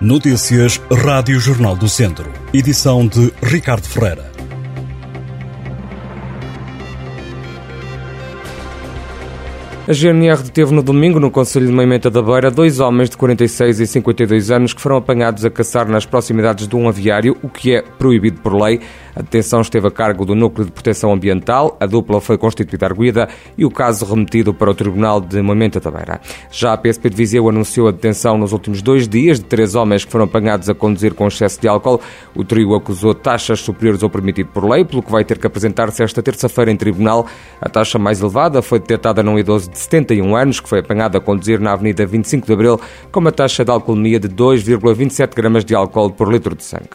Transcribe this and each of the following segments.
Notícias Rádio Jornal do Centro. Edição de Ricardo Ferreira. A GNR deteve no domingo, no Conselho de Moimenta da Beira, dois homens de 46 e 52 anos que foram apanhados a caçar nas proximidades de um aviário, o que é proibido por lei. A detenção esteve a cargo do Núcleo de Proteção Ambiental, a dupla foi constituída arguída e o caso remetido para o Tribunal de Moimenta da Beira. Já a PSP de Viseu anunciou a detenção nos últimos dois dias de três homens que foram apanhados a conduzir com excesso de álcool. O trio acusou taxas superiores ao permitido por lei, pelo que vai ter que apresentar-se esta terça-feira em tribunal. A taxa mais elevada foi detectada num idoso de 71 anos, que foi apanhado a conduzir na Avenida 25 de Abril com uma taxa de alcoolemia de 2,27 gramas de álcool por litro de sangue.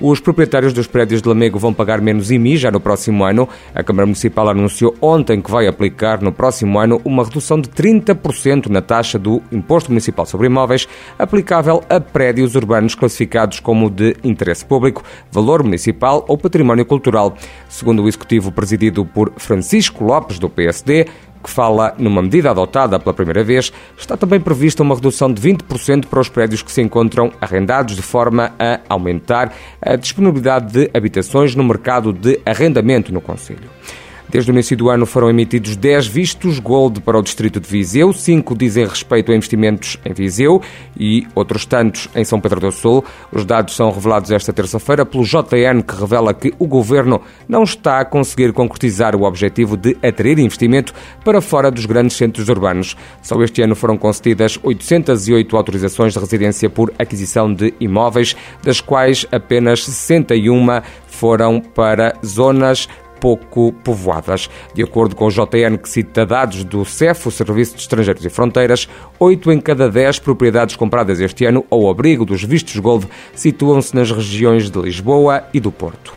Os proprietários dos prédios de Lamego vão pagar menos IMI já no próximo ano. A Câmara Municipal anunciou ontem que vai aplicar no próximo ano uma redução de 30% na taxa do Imposto Municipal sobre Imóveis, aplicável a prédios urbanos classificados como de interesse público, valor municipal ou património cultural. Segundo o executivo presidido por Francisco Lopes, do PSD, que fala numa medida adotada pela primeira vez, está também prevista uma redução de 20% para os prédios que se encontram arrendados, de forma a aumentar a disponibilidade de habitações no mercado de arrendamento no Conselho. Desde o início do ano foram emitidos 10 vistos Gold para o distrito de Viseu, 5 dizem respeito a investimentos em Viseu e outros tantos em São Pedro do Sul. Os dados são revelados esta terça-feira pelo JN, que revela que o governo não está a conseguir concretizar o objetivo de atrair investimento para fora dos grandes centros urbanos. Só este ano foram concedidas 808 autorizações de residência por aquisição de imóveis, das quais apenas 61 foram para zonas pouco povoadas. De acordo com o JN, que cita dados do CEF, o Serviço de Estrangeiros e Fronteiras, 8 em cada 10 propriedades compradas este ano ao abrigo dos vistos Gold situam-se nas regiões de Lisboa e do Porto.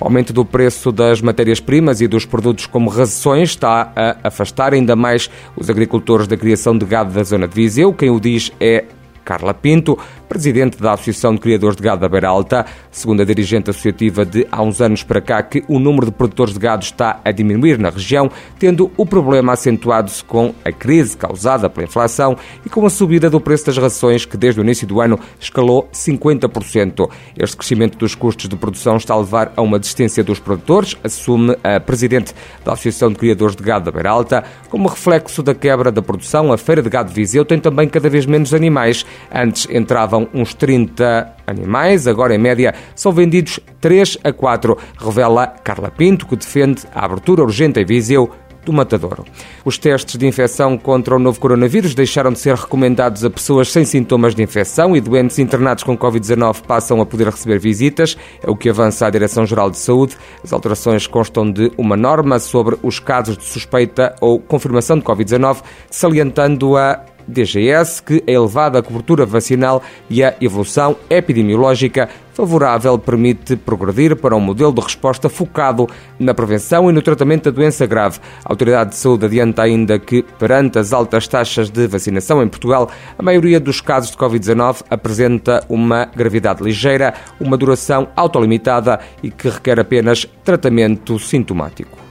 O aumento do preço das matérias-primas e dos produtos como rações está a afastar ainda mais os agricultores da criação de gado da zona de Viseu. Quem o diz é Carla Pinto, presidente da Associação de Criadores de Gado da Beira Alta, segundo a dirigente associativa de há uns anos para cá que o número de produtores de gado está a diminuir na região, tendo o problema acentuado-se com a crise causada pela inflação e com a subida do preço das rações que desde o início do ano escalou 50%. Este crescimento dos custos de produção está a levar a uma desistência dos produtores, assume a presidente da Associação de Criadores de Gado da Beira Alta. Como reflexo da quebra da produção, a Feira de Gado de Viseu tem também cada vez menos animais Antes entravam uns 30 animais, agora em média são vendidos 3 a 4, revela Carla Pinto, que defende a abertura urgente em Viseu do matadouro. Os testes de infecção contra o novo coronavírus deixaram de ser recomendados a pessoas sem sintomas de infecção e doentes internados com Covid-19 passam a poder receber visitas, é o que avança a Direção-Geral de Saúde. As alterações constam de uma norma sobre os casos de suspeita ou confirmação de Covid-19, salientando a DGS que a elevada cobertura vacinal e a evolução epidemiológica favorável permite progredir para um modelo de resposta focado na prevenção e no tratamento da doença grave. A Autoridade de Saúde adianta ainda que, perante as altas taxas de vacinação em Portugal, a maioria dos casos de Covid-19 apresenta uma gravidade ligeira, uma duração autolimitada e que requer apenas tratamento sintomático.